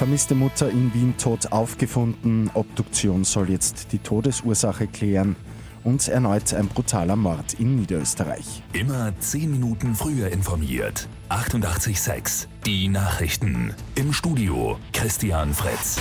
Vermisste Mutter in Wien tot aufgefunden. Obduktion soll jetzt die Todesursache klären. Und erneut ein brutaler Mord in Niederösterreich. Immer 10 Minuten früher informiert. 88.6 Die Nachrichten. Im Studio Christian Fritz.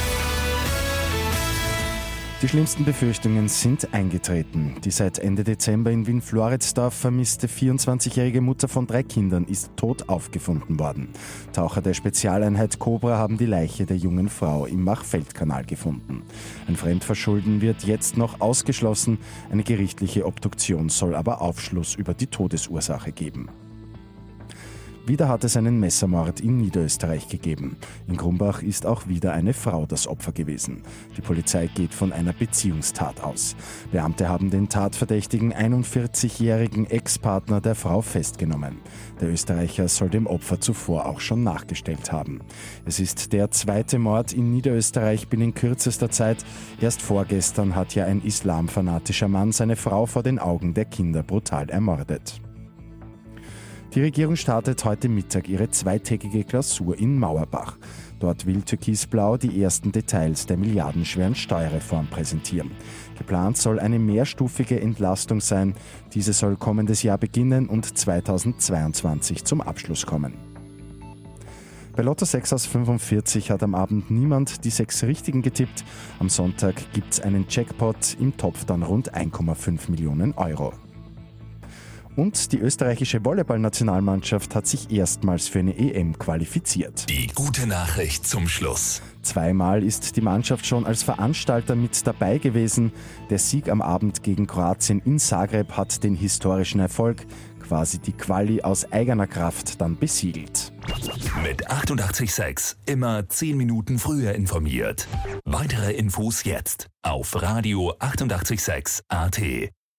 Die schlimmsten Befürchtungen sind eingetreten. Die seit Ende Dezember in Wien-Floridsdorf vermisste 24-jährige Mutter von drei Kindern ist tot aufgefunden worden. Taucher der Spezialeinheit Cobra haben die Leiche der jungen Frau im Machfeldkanal gefunden. Ein Fremdverschulden wird jetzt noch ausgeschlossen. Eine gerichtliche Obduktion soll aber Aufschluss über die Todesursache geben. Wieder hat es einen Messermord in Niederösterreich gegeben. In Grumbach ist auch wieder eine Frau das Opfer gewesen. Die Polizei geht von einer Beziehungstat aus. Beamte haben den tatverdächtigen 41-jährigen Ex-Partner der Frau festgenommen. Der Österreicher soll dem Opfer zuvor auch schon nachgestellt haben. Es ist der zweite Mord in Niederösterreich binnen kürzester Zeit. Erst vorgestern hat ja ein islamfanatischer Mann seine Frau vor den Augen der Kinder brutal ermordet. Die Regierung startet heute Mittag ihre zweitägige Klausur in Mauerbach. Dort will Türkisblau die ersten Details der milliardenschweren Steuerreform präsentieren. Geplant soll eine mehrstufige Entlastung sein. Diese soll kommendes Jahr beginnen und 2022 zum Abschluss kommen. Bei Lotto 6 aus 45 hat am Abend niemand die sechs Richtigen getippt. Am Sonntag gibt es einen Jackpot, im Topf dann rund 1,5 Millionen Euro. Und die österreichische Volleyballnationalmannschaft hat sich erstmals für eine EM qualifiziert. Die gute Nachricht zum Schluss. Zweimal ist die Mannschaft schon als Veranstalter mit dabei gewesen. Der Sieg am Abend gegen Kroatien in Zagreb hat den historischen Erfolg, quasi die Quali aus eigener Kraft, dann besiegelt. Mit 886 immer 10 Minuten früher informiert. Weitere Infos jetzt auf Radio 886 AT.